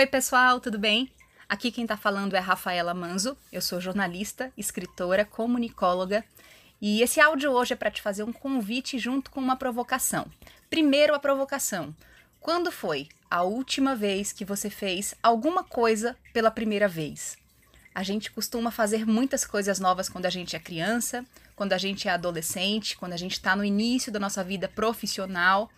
Oi, pessoal, tudo bem? Aqui quem está falando é Rafaela Manzo. Eu sou jornalista, escritora, comunicóloga. E esse áudio hoje é para te fazer um convite junto com uma provocação. Primeiro, a provocação. Quando foi a última vez que você fez alguma coisa pela primeira vez? A gente costuma fazer muitas coisas novas quando a gente é criança, quando a gente é adolescente, quando a gente está no início da nossa vida profissional.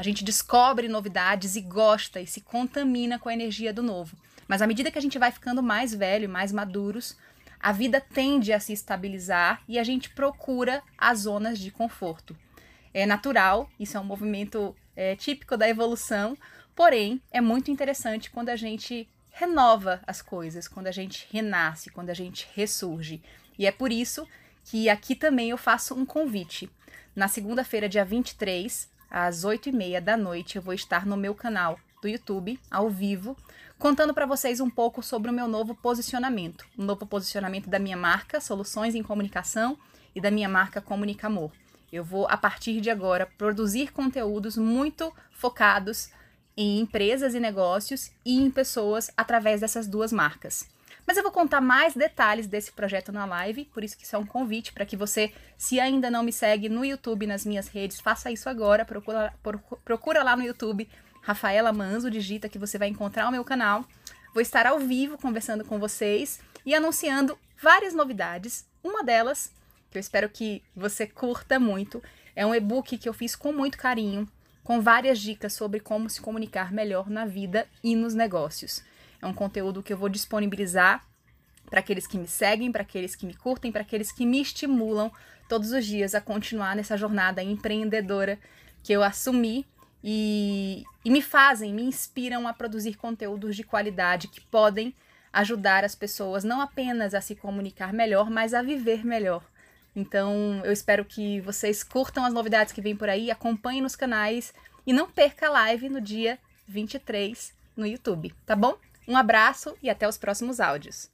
A gente descobre novidades e gosta e se contamina com a energia do novo. Mas à medida que a gente vai ficando mais velho, mais maduros, a vida tende a se estabilizar e a gente procura as zonas de conforto. É natural, isso é um movimento é, típico da evolução, porém é muito interessante quando a gente renova as coisas, quando a gente renasce, quando a gente ressurge. E é por isso que aqui também eu faço um convite. Na segunda-feira, dia 23, às 8h30 da noite, eu vou estar no meu canal do YouTube, ao vivo, contando para vocês um pouco sobre o meu novo posicionamento. O um novo posicionamento da minha marca Soluções em Comunicação e da minha marca Comunica Amor. Eu vou, a partir de agora, produzir conteúdos muito focados em empresas e negócios e em pessoas através dessas duas marcas. Mas eu vou contar mais detalhes desse projeto na live, por isso que isso é um convite para que você, se ainda não me segue no YouTube, nas minhas redes, faça isso agora, procura, procura lá no YouTube Rafaela Manzo, digita que você vai encontrar o meu canal. Vou estar ao vivo conversando com vocês e anunciando várias novidades. Uma delas, que eu espero que você curta muito, é um e-book que eu fiz com muito carinho, com várias dicas sobre como se comunicar melhor na vida e nos negócios. É um conteúdo que eu vou disponibilizar para aqueles que me seguem, para aqueles que me curtem, para aqueles que me estimulam todos os dias a continuar nessa jornada empreendedora que eu assumi e, e me fazem, me inspiram a produzir conteúdos de qualidade que podem ajudar as pessoas não apenas a se comunicar melhor, mas a viver melhor. Então, eu espero que vocês curtam as novidades que vêm por aí, acompanhem nos canais e não perca a live no dia 23 no YouTube, tá bom? Um abraço e até os próximos áudios.